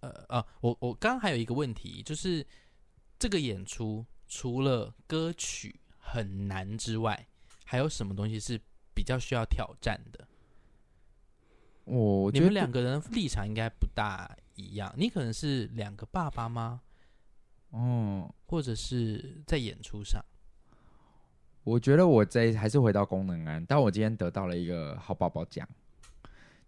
呃啊，我我刚刚还有一个问题，就是这个演出除了歌曲很难之外，还有什么东西是比较需要挑战的？我觉得你们两个人立场应该不大一样。你可能是两个爸爸吗？哦，或者是在演出上？我觉得我在还是回到功能安，但我今天得到了一个好宝宝奖。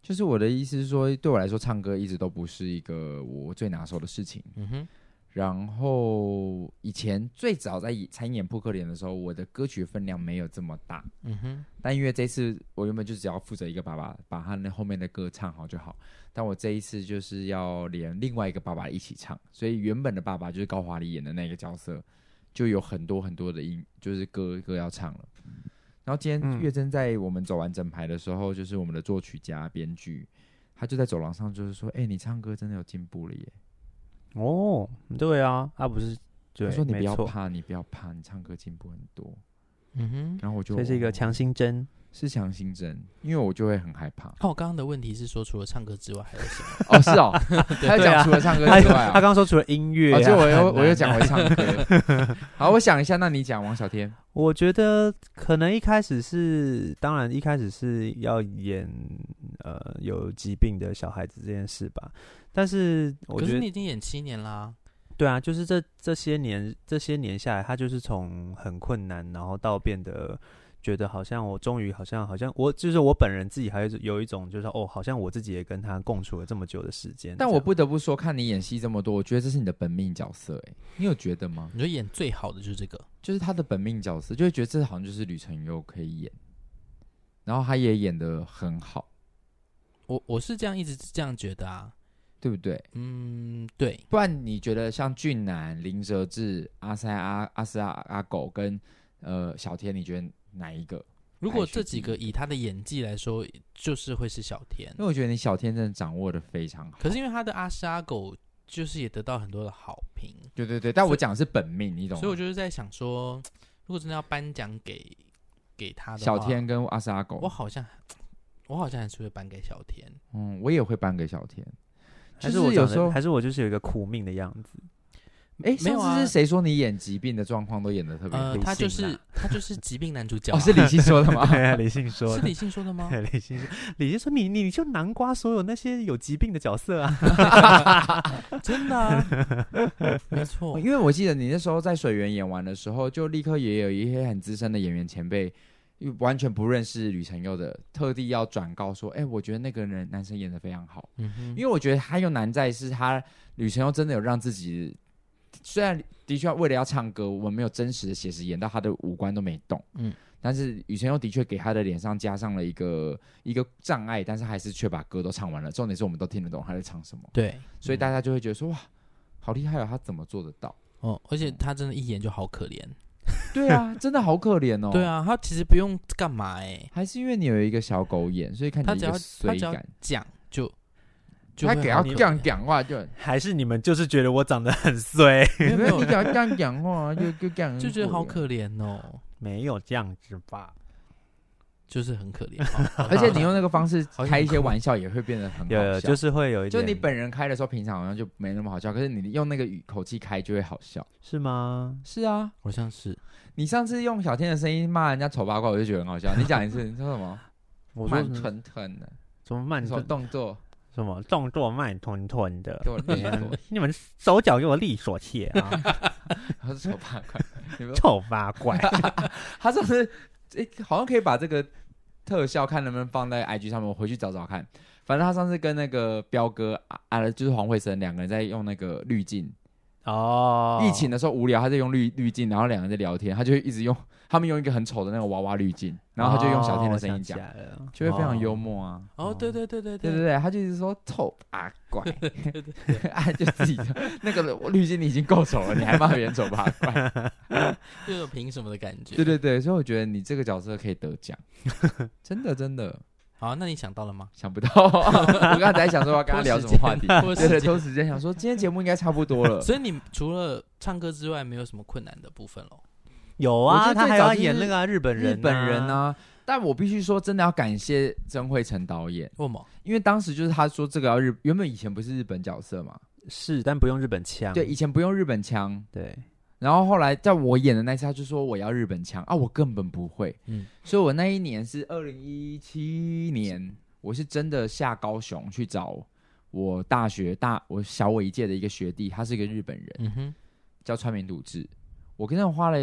就是我的意思是说，对我来说，唱歌一直都不是一个我最拿手的事情。嗯哼。然后以前最早在参演扑克脸的时候，我的歌曲分量没有这么大。嗯哼。但因为这次我原本就只要负责一个爸爸，把他那后面的歌唱好就好。但我这一次就是要连另外一个爸爸一起唱，所以原本的爸爸就是高华丽演的那个角色，就有很多很多的音，就是歌歌要唱了。然后今天月珍在我们走完整排的时候，就是我们的作曲家编剧，他就在走廊上就是说：“哎，你唱歌真的有进步了耶。”哦，对啊，他不是，就说你不要怕，你不要怕，你唱歌进步很多。嗯哼，然后我就这是一个强心针，是强心针，因为我就会很害怕。那我刚刚的问题是说，除了唱歌之外还有什么？哦，是哦，他讲除了唱歌之外，他刚刚说除了音乐，就我又我又讲回唱歌。好，我想一下，那你讲王小天。我觉得可能一开始是，当然一开始是要演呃有疾病的小孩子这件事吧。但是我觉得，可是你已经演七年啦，啊。对啊，就是这这些年这些年下来，他就是从很困难，然后到变得觉得好像我终于好像好像我就是我本人自己还有有一种就是哦，好像我自己也跟他共处了这么久的时间。但我不得不说，看你演戏这么多，我觉得这是你的本命角色。哎，你有觉得吗？你说演最好的就是这个，就是他的本命角色，就会觉得这好像就是吕承佑可以演，然后他也演的很好。我我是这样一直这样觉得啊。对不对？嗯，对。不然你觉得像俊男、林哲志、阿三阿阿四阿阿狗跟呃小天，你觉得哪一个？如果这几个以他的演技来说，就是会是小天。因为我觉得你小天真的掌握的非常好。可是因为他的阿斯阿狗，就是也得到很多的好评。对对对，但我讲的是本命，你懂吗？所以我就是在想说，如果真的要颁奖给给他的小天跟阿斯阿狗，我好像我好像还是会颁给小天。嗯，我也会颁给小天。还是我有时候，还是我就是有一个苦命的样子。哎，没有啊，是谁说你演疾病的状况都演的特别？呃，他就是他就是疾病男主角。哦，是李信说的吗？对啊，李信说。是李信说的吗？李信说，李信说你你就南瓜所有那些有疾病的角色啊，真的，没错。因为我记得你那时候在水源演完的时候，就立刻也有一些很资深的演员前辈。完全不认识吕承佑的，特地要转告说：“哎、欸，我觉得那个人男生演的非常好。嗯哼”因为我觉得他又难在是他吕承佑真的有让自己，虽然的确为了要唱歌，我们没有真实的写实演到他的五官都没动，嗯，但是雨辰又的确给他的脸上加上了一个一个障碍，但是还是却把歌都唱完了。重点是我们都听得懂他在唱什么，对，所以大家就会觉得说：“哇，好厉害哦，他怎么做得到？”哦，而且他真的一演就好可怜。对啊，真的好可怜哦。对啊，他其实不用干嘛哎，还是因为你有一个小狗眼，所以看起来他只要他只要讲，就他给他这样讲话就，还是你们就是觉得我长得很衰，没有你只要这样讲话就 就这样，就觉得好可怜哦，没有这样子吧。就是很可怜，而且你用那个方式开一些玩笑也会变得很好笑，有就是会有一点。就你本人开的时候，平常好像就没那么好笑，可是你用那个语口气开就会好笑，是吗？是啊，好像是。你上次用小天的声音骂人家丑八怪，我就觉得很好笑。你讲一次，你说什么？我慢吞吞的，怎么慢吞动作？什么动作慢吞吞的？给我利索，你们手脚给我利索些啊！他是丑八怪，丑八怪。他上次诶，好像可以把这个特效看能不能放在 IG 上面，我回去找找看。反正他上次跟那个彪哥啊，就是黄慧生两个人在用那个滤镜。哦，疫情的时候无聊，他在用滤滤镜，然后两个人在聊天，他就一直用他们用一个很丑的那个娃娃滤镜，然后他就用小天的声音讲，哦、就会非常幽默啊。哦，对对对对对对对，他就一直说丑八怪，就自己那个滤镜你已经够丑了，你还骂别人丑八怪，就有凭什么的感觉？对对对，所以我觉得你这个角色可以得奖，真的真的。好，那你想到了吗？想不到，我刚才在想说要跟他聊什么话题，对对，抽时间想说今天节目应该差不多了。所以你除了唱歌之外，没有什么困难的部分喽？有啊，他还要演那个日本人，日本人啊。但我必须说，真的要感谢曾慧成导演，为什么？因为当时就是他说这个要日，原本以前不是日本角色嘛，是，但不用日本腔。对，以前不用日本腔，对。然后后来在我演的那次，他就说我要日本腔啊，我根本不会，嗯，所以我那一年是二零一七年。我是真的下高雄去找我大学大我小我一届的一个学弟，他是一个日本人，嗯哼，叫川明笃志。我跟他花了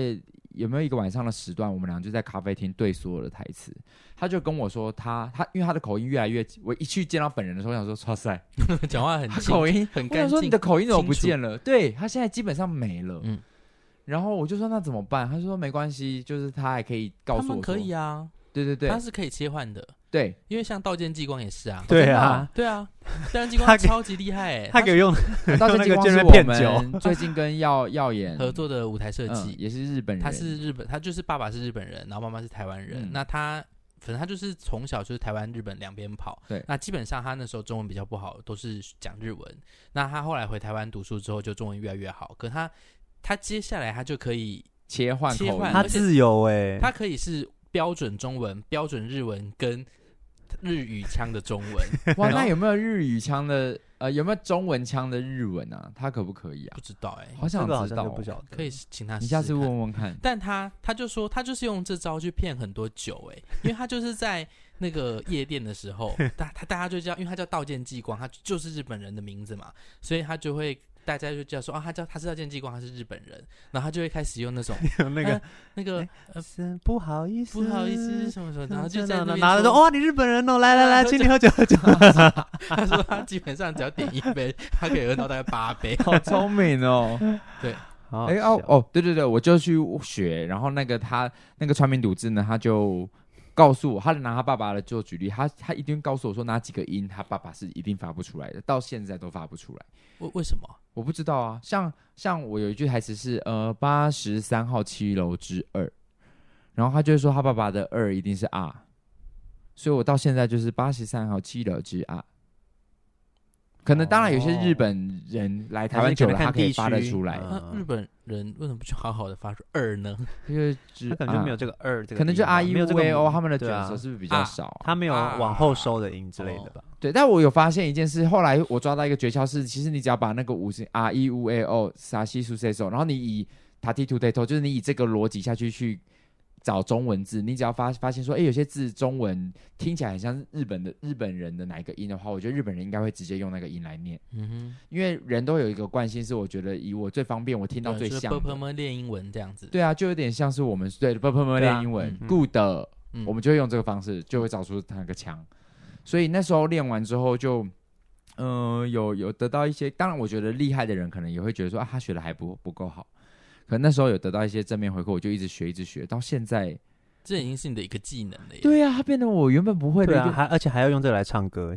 有没有一个晚上的时段，我们俩就在咖啡厅对所有的台词。他就跟我说他，他他因为他的口音越来越，我一去见到本人的时候，我想说，哇塞，讲话很口音很干净。我说你的口音怎么不见了？对，他现在基本上没了。嗯，然后我就说那怎么办？他说没关系，就是他还可以告诉我可以啊，对对对，他是可以切换的。对，因为像道剑激光也是啊，对啊，对啊，道剑激光 超级厉害哎，他给用道剑激光是我们最近跟耀耀眼合作的舞台设计，也是日本人，他是日本，他就是爸爸是日本人，然后妈妈是台湾人，那他反正他就是从小就是台湾日本两边跑，对，那基本上他那时候中文比较不好，都是讲日文，那他后来回台湾读书之后，就中文越来越好，可他他接下来他就可以切换切换，他自由哎，他可以是标准中文、标准日文跟。日语腔的中文 哇，那有没有日语腔的？呃，有没有中文腔的日文啊？他可不可以啊？不知道哎、欸，好想知道，不晓得，可以请他。你下次问问看。但他他就说，他就是用这招去骗很多酒哎、欸，因为他就是在那个夜店的时候，大他大家就叫，因为他叫道剑继光，他就是日本人的名字嘛，所以他就会。大家就叫说啊，他叫他是道剑继光，他是日本人，然后他就会开始用那种 那个那个呃，不好意思，不好意思什么什么，然后就在那拿着说哇，你日本人哦，来来来，请你喝酒喝酒。他说他基本上只要点一杯，他可以喝到大概八杯，好聪明哦。对，哎哦哦，对对对，我就去学，然后那个他那个川名笃志呢，他就。告诉我，他拿他爸爸来做举例，他他一定告诉我说哪几个音他爸爸是一定发不出来的，到现在都发不出来。为为什么？我不知道啊。像像我有一句台词是呃八十三号七楼之二，然后他就会说他爸爸的二一定是 R，所以我到现在就是八十三号七楼之 R。可能当然有些日本人来台湾久了，他可以发得出来。那日本人为什么不去好好的发出二呢？因为可能就没有这个二，可能就 R E U A O 他们的卷舌是不是比较少？他没有往后收的音之类的吧？对，但我有发现一件事，后来我抓到一个诀窍是，其实你只要把那个五声 R E U A O 沙西苏塞索，然后你以塔蒂图 t 托，就是你以这个逻辑下去去。找中文字，你只要发发现说，哎，有些字中文听起来很像日本的日本人的哪一个音的话，我觉得日本人应该会直接用那个音来念。嗯哼，因为人都有一个惯性，是我觉得以我最方便，我听到最像的。啵啵练英文这样子。对啊，就有点像是我们对啵啵练英文，good，我们就会用这个方式，就会找出那个腔。所以那时候练完之后就，就嗯，有有得到一些。当然，我觉得厉害的人可能也会觉得说，啊，他学的还不不够好。可能那时候有得到一些正面回馈，我就一直学，一直学，到现在，这已经是你的一个技能了。对呀、啊，它变得我原本不会的，啊、还而且还要用这个来唱歌。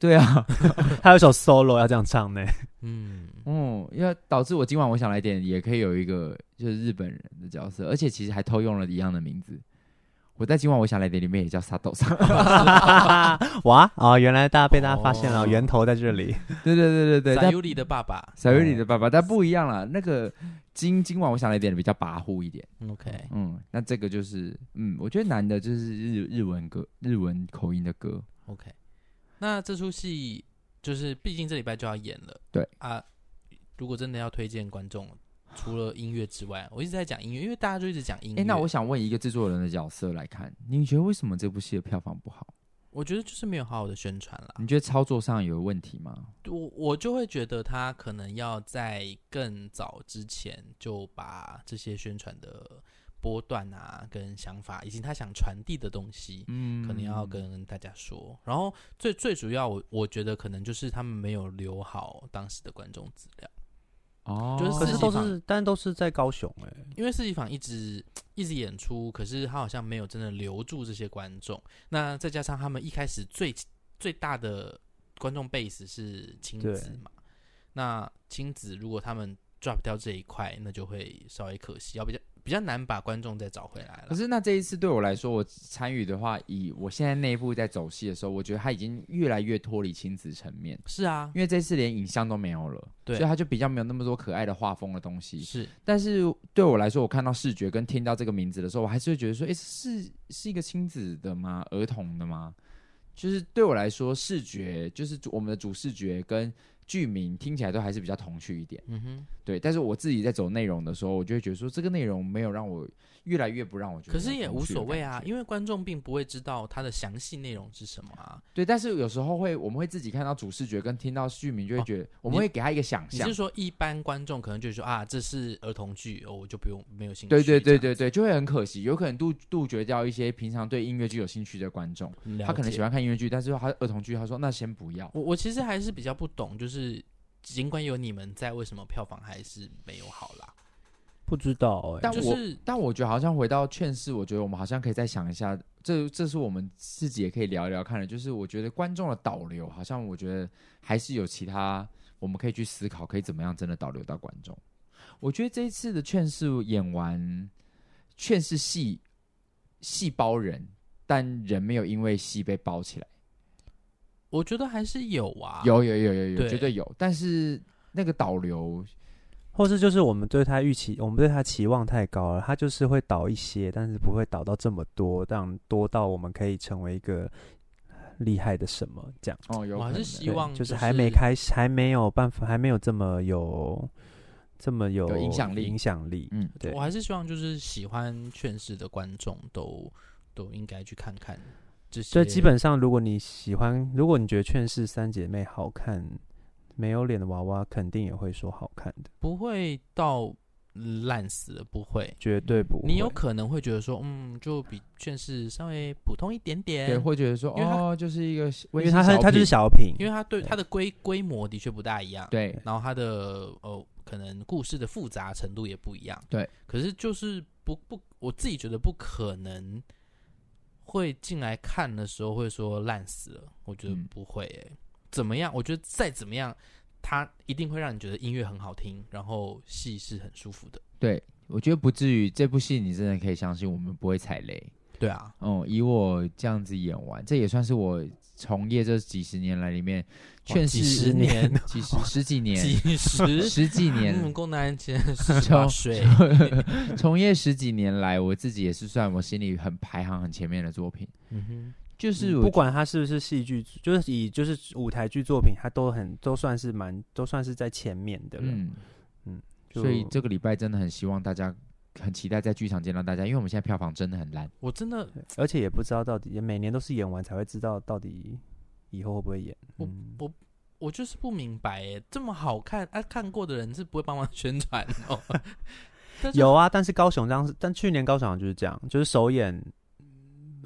对啊，还有一首 solo 要这样唱呢。嗯嗯，因为导致我今晚我想来点，也可以有一个就是日本人的角色，而且其实还偷用了一样的名字。我在今晚我想来点里面也叫萨斗桑。哇哦，原来大家被大家发现了，哦、源头在这里。对对对对对，小尤里的爸爸，小尤里的爸爸，但不一样了。那个今今晚我想来点比较跋扈一点。OK，嗯，那这个就是嗯，我觉得难的就是日日文歌，日文口音的歌。OK，那这出戏就是毕竟这礼拜就要演了。对啊，如果真的要推荐观众。除了音乐之外，我一直在讲音乐，因为大家就一直讲音乐。哎，那我想问一个制作人的角色来看，你觉得为什么这部戏的票房不好？我觉得就是没有好好的宣传啦。你觉得操作上有问题吗？我我就会觉得他可能要在更早之前就把这些宣传的波段啊、跟想法，以及他想传递的东西，嗯，可能要跟大家说。然后最最主要，我我觉得可能就是他们没有留好当时的观众资料。哦，就是可是都是，但都是在高雄哎、欸，因为四季坊一直一直演出，可是他好像没有真的留住这些观众。那再加上他们一开始最最大的观众 base 是亲子嘛，那亲子如果他们 drop 掉这一块，那就会稍微可惜，要比较。比较难把观众再找回来了。可是那这一次对我来说，我参与的话，以我现在内部在走戏的时候，我觉得他已经越来越脱离亲子层面。是啊，因为这次连影像都没有了，对，所以他就比较没有那么多可爱的画风的东西。是，但是对我来说，我看到视觉跟听到这个名字的时候，我还是会觉得说，诶，是是一个亲子的吗？儿童的吗？就是对我来说，视觉就是我们的主视觉跟。剧名听起来都还是比较童趣一点，嗯哼，对。但是我自己在走内容的时候，我就会觉得说，这个内容没有让我越来越不让我觉得。可是也无所谓啊，因为观众并不会知道它的详细内容是什么啊。对，但是有时候会，我们会自己看到主视觉跟听到剧名，就会觉得、哦、我们会给他一个想象。你是说一般观众可能就说啊，这是儿童剧，哦，我就不用没有兴趣。对对对对对，就会很可惜，有可能杜杜绝掉一些平常对音乐剧有兴趣的观众。他可能喜欢看音乐剧，但是他儿童剧，他说那先不要。我我其实还是比较不懂，就是。尽管有你们在，为什么票房还是没有好啦？不知道哎、欸，但我、就是、但我觉得好像回到劝世，我觉得我们好像可以再想一下，这这是我们自己也可以聊一聊看的。就是我觉得观众的导流，好像我觉得还是有其他我们可以去思考，可以怎么样真的导流到观众。我觉得这一次的劝世演完，劝世戏戏包人，但人没有因为戏被包起来。我觉得还是有啊，有有有有有，绝对有。但是那个导流，或是就是我们对他预期，我们对他期望太高了，他就是会导一些，但是不会导到这么多，这样多到我们可以成为一个厉害的什么这样。哦，有，我还是希望就是还没开始，还没有办法，还没有这么有这么有，有影响力，影响力。嗯，对，我还是希望就是喜欢劝世的观众都都应该去看看。所以基本上，如果你喜欢，如果你觉得《劝世三姐妹》好看，没有脸的娃娃肯定也会说好看的，不会到烂死了，不会，绝对不会。你有可能会觉得说，嗯，就比《劝世》稍微普通一点点，也，会觉得说，哦，就是一个，因为它它它就是小品，因为它对它的规规模的确不大一样，对，然后它的呃，可能故事的复杂程度也不一样，对，可是就是不不，我自己觉得不可能。会进来看的时候会说烂死了，我觉得不会诶、怎么样？我觉得再怎么样，它一定会让你觉得音乐很好听，然后戏是很舒服的。对，我觉得不至于这部戏，你真的可以相信我们不会踩雷。对啊，哦、嗯，以我这样子演完，这也算是我从业这几十年来里面，劝世几十年、几十十几年、几十十几年，嗯，工男前十岁，从业十几年来，我自己也是算我心里很排行很前面的作品。嗯哼，就是不管他是不是戏剧，就是以就是舞台剧作品，他都很都算是蛮都算是在前面的了。嗯嗯，所以这个礼拜真的很希望大家。很期待在剧场见到大家，因为我们现在票房真的很烂，我真的，而且也不知道到底，每年都是演完才会知道到底以后会不会演。我我我就是不明白，哎，这么好看，啊，看过的人是不会帮忙宣传哦。有啊，但是高雄当时，但去年高雄就是这样，就是首演。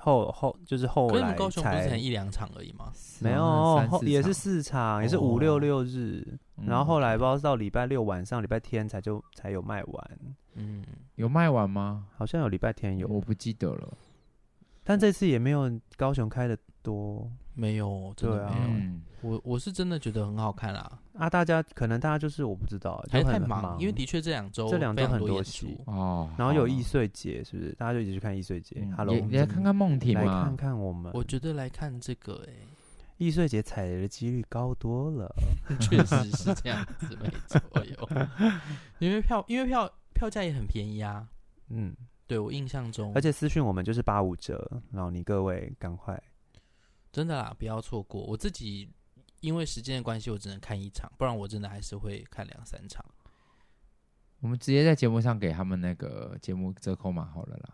后后就是后来才高雄不是才一两场而已吗？没有，后也是四场，也是五六六日，哦、然后后来不知道是到礼拜六晚上、礼拜天才就才有卖完。嗯，有卖完吗？好像有礼拜天有，我不记得了。但这次也没有高雄开的多，没有，真的没有。啊嗯、我我是真的觉得很好看啦。啊，大家可能大家就是我不知道，还太忙，因为的确这两周这两周很多戏哦，然后有易碎节，是不是？大家就一起去看易碎节。Hello，你来看看梦婷吗？来看看我们。我觉得来看这个，哎，易碎节踩雷的几率高多了，确实是这样子，没错哟。因为票，因为票票价也很便宜啊。嗯，对我印象中，而且私讯我们就是八五折，然后你各位赶快，真的啦，不要错过。我自己。因为时间的关系，我只能看一场，不然我真的还是会看两三场。我们直接在节目上给他们那个节目折扣码好了啦。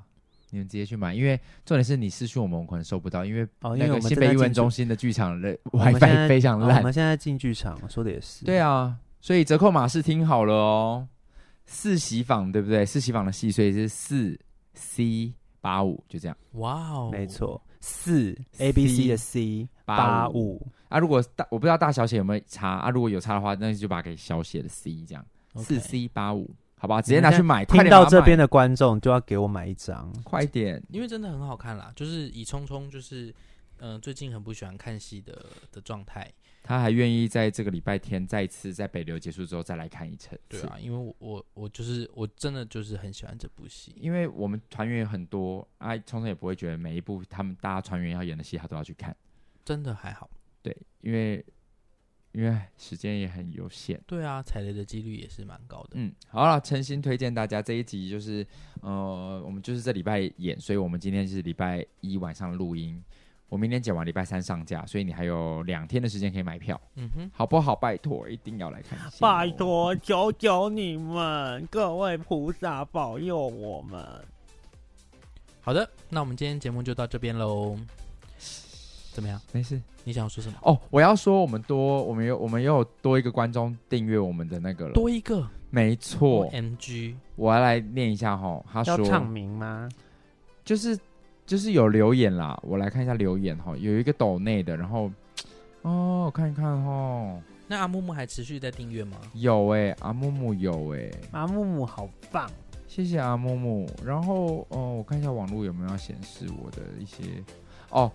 你们直接去买，因为重点是你私讯我们，我们可能收不到，因为哦，那个新北艺文中心的剧场的我们 WiFi 非常烂。哦我们现在进剧场说的也是。对啊，所以折扣码是听好了哦，四喜坊对不对？四喜坊的戏所以是四 C 八五，就这样。哇哦，没错，四 A B C 的 C 八五啊。如果大我不知道大小写有没有差啊，如果有差的话，那就把它给小写的 C 这样，四 C 八五。好吧，直接拿去买。听到这边的观众就要给我买一张，快一点，因为真的很好看啦。就是以聪聪，就是嗯、呃，最近很不喜欢看戏的的状态，他还愿意在这个礼拜天再次在北流结束之后再来看一次。对啊，因为我我我就是我真的就是很喜欢这部戏，因为我们团员很多啊，聪聪也不会觉得每一部他们大家团员要演的戏他都要去看，真的还好。对，因为。因为时间也很有限，对啊，踩雷的几率也是蛮高的。嗯，好了，诚心推荐大家这一集，就是呃，我们就是这礼拜演，所以我们今天是礼拜一晚上录音，我明天剪完礼拜三上架，所以你还有两天的时间可以买票。嗯哼，好不好？拜托，一定要来看。拜托，求求你们，各位菩萨保佑我们。好的，那我们今天节目就到这边喽。怎么样？没事。你想要说什么？哦，我要说，我们多，我们有，我们又有多一个观众订阅我们的那个了。多一个？没错。M G，我要来念一下哈。他说：“要唱名吗？”就是就是有留言啦，我来看一下留言哈。有一个抖内的，然后哦，我看一看哈。那阿木木还持续在订阅吗？有哎、欸，阿木木有哎、欸，阿木木好棒，谢谢阿木木。然后哦，我看一下网络有没有要显示我的一些哦。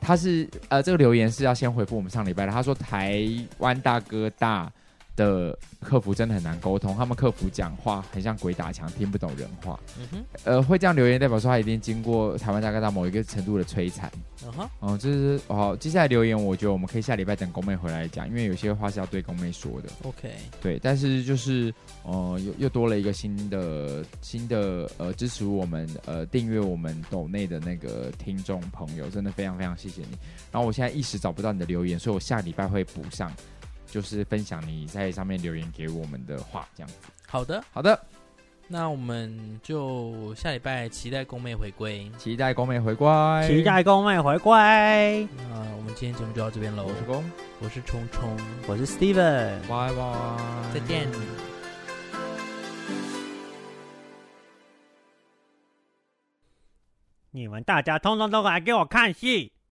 他是呃，这个留言是要先回复我们上礼拜的。他说台湾大哥大的客服真的很难沟通，他们客服讲话很像鬼打墙，听不懂人话。嗯哼，呃，会这样留言代表说他一定经过台湾大哥大某一个程度的摧残。嗯哼，哦，就是哦，接下来留言我觉得我们可以下礼拜等宫妹回来讲，因为有些话是要对宫妹说的。OK，对，但是就是呃，又又多了一个新的新的呃支持我们呃订阅我们抖内的那个听众朋友，真的非常非常谢谢你。然后我现在一时找不到你的留言，所以我下礼拜会补上。就是分享你在上面留言给我们的话，这样子。好的，好的，那我们就下礼拜期待宫妹回归，期待宫妹回归，期待宫妹回归。那我们今天节目就到这边喽。我是宫，我是冲冲，我是 Steven，拜拜，再见。你们大家通通都来给我看戏。